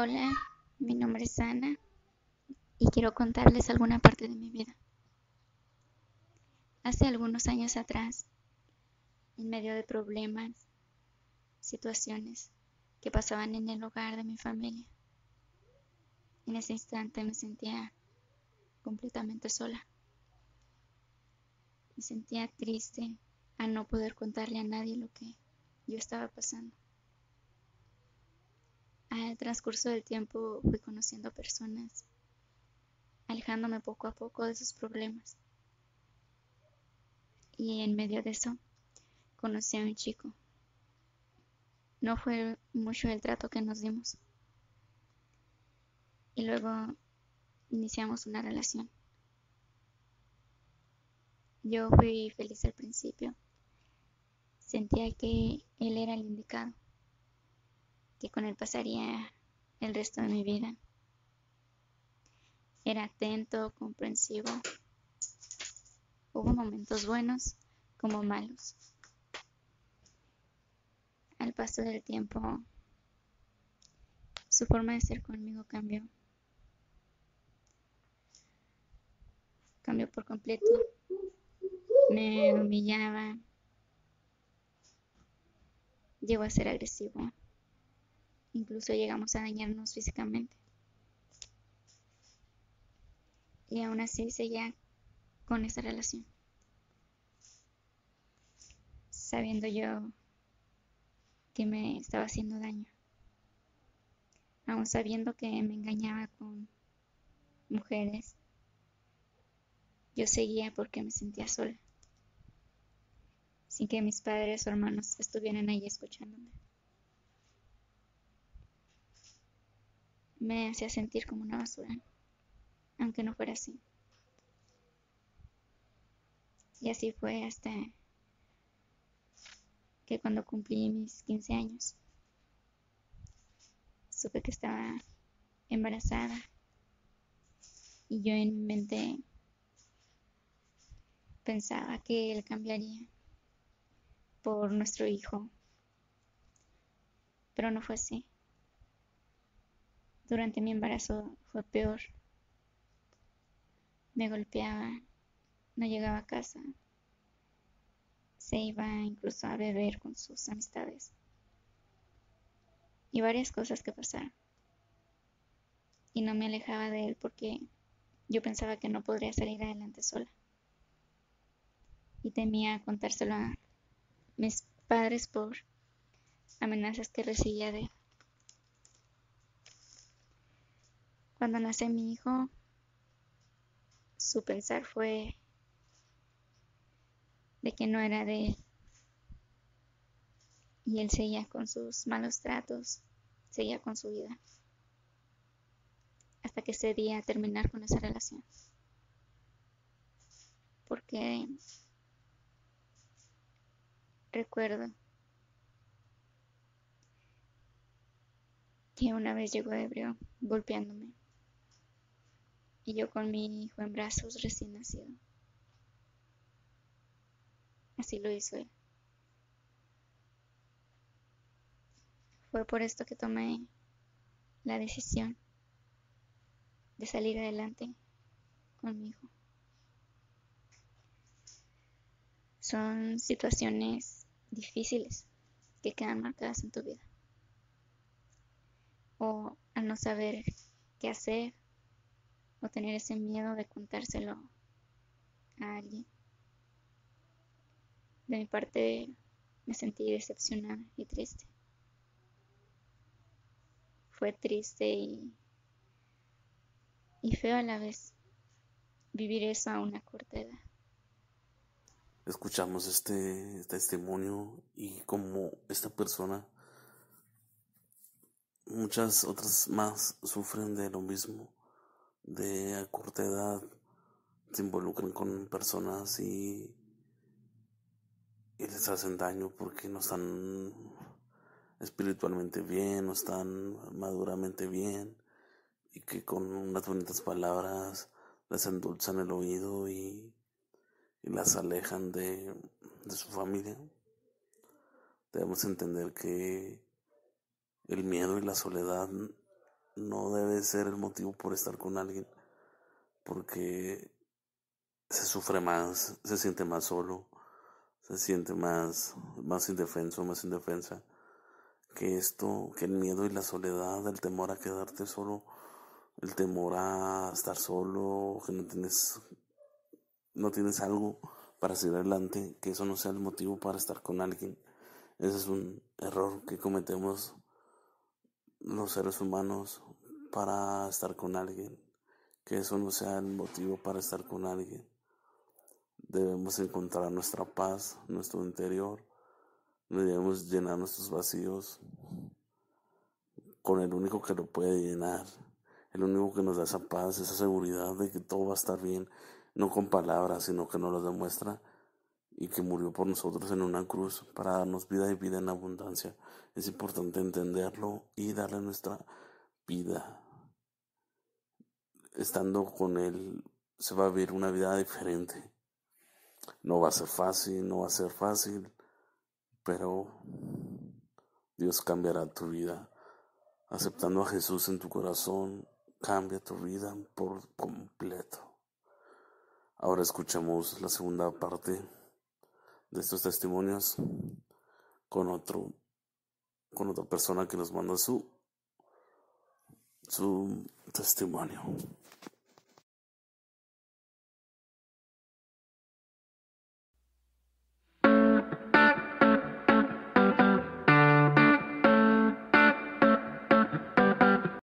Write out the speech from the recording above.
Hola, mi nombre es Ana y quiero contarles alguna parte de mi vida. Hace algunos años atrás, en medio de problemas, situaciones que pasaban en el hogar de mi familia, en ese instante me sentía completamente sola. Me sentía triste a no poder contarle a nadie lo que yo estaba pasando. Al transcurso del tiempo fui conociendo personas, alejándome poco a poco de sus problemas. Y en medio de eso, conocí a un chico. No fue mucho el trato que nos dimos. Y luego iniciamos una relación. Yo fui feliz al principio. Sentía que él era el indicado que con él pasaría el resto de mi vida. Era atento, comprensivo. Hubo momentos buenos como malos. Al paso del tiempo, su forma de ser conmigo cambió. Cambió por completo. Me humillaba. Llegó a ser agresivo. Incluso llegamos a dañarnos físicamente. Y aún así seguía con esa relación. Sabiendo yo que me estaba haciendo daño. Aún sabiendo que me engañaba con mujeres. Yo seguía porque me sentía sola. Sin que mis padres o hermanos estuvieran ahí escuchándome. Me hacía sentir como una basura, aunque no fuera así. Y así fue hasta que cuando cumplí mis 15 años, supe que estaba embarazada y yo en mi mente pensaba que él cambiaría por nuestro hijo, pero no fue así. Durante mi embarazo fue peor. Me golpeaba, no llegaba a casa, se iba incluso a beber con sus amistades y varias cosas que pasaron. Y no me alejaba de él porque yo pensaba que no podría salir adelante sola. Y temía contárselo a mis padres por amenazas que recibía de él. Cuando nace mi hijo, su pensar fue de que no era de él. Y él seguía con sus malos tratos, seguía con su vida. Hasta que cedía a terminar con esa relación. Porque recuerdo que una vez llegó ebrio golpeándome y yo con mi hijo en brazos recién nacido. Así lo hizo él. Fue por esto que tomé la decisión de salir adelante con mi hijo. Son situaciones difíciles que quedan marcadas en tu vida. O al no saber qué hacer o tener ese miedo de contárselo a alguien. De mi parte me sentí decepcionada y triste. Fue triste y, y feo a la vez vivir eso a una corta edad. Escuchamos este testimonio y como esta persona, muchas otras más sufren de lo mismo de a corta edad se involucran con personas y, y les hacen daño porque no están espiritualmente bien, no están maduramente bien y que con unas bonitas palabras les endulzan el oído y, y las alejan de, de su familia. Debemos entender que el miedo y la soledad no debe ser el motivo por estar con alguien, porque se sufre más, se siente más solo, se siente más, más indefenso, más indefensa, que esto, que el miedo y la soledad, el temor a quedarte solo, el temor a estar solo, que no tienes, no tienes algo para seguir adelante, que eso no sea el motivo para estar con alguien. Ese es un error que cometemos los seres humanos para estar con alguien. Que eso no sea el motivo para estar con alguien. Debemos encontrar nuestra paz, nuestro interior. Debemos llenar nuestros vacíos con el único que lo puede llenar. El único que nos da esa paz, esa seguridad de que todo va a estar bien. No con palabras, sino que nos lo demuestra y que murió por nosotros en una cruz para darnos vida y vida en abundancia. Es importante entenderlo y darle nuestra vida. Estando con Él se va a vivir una vida diferente. No va a ser fácil, no va a ser fácil, pero Dios cambiará tu vida. Aceptando a Jesús en tu corazón, cambia tu vida por completo. Ahora escuchamos la segunda parte de estos testimonios con otro con otra persona que nos manda su su testimonio.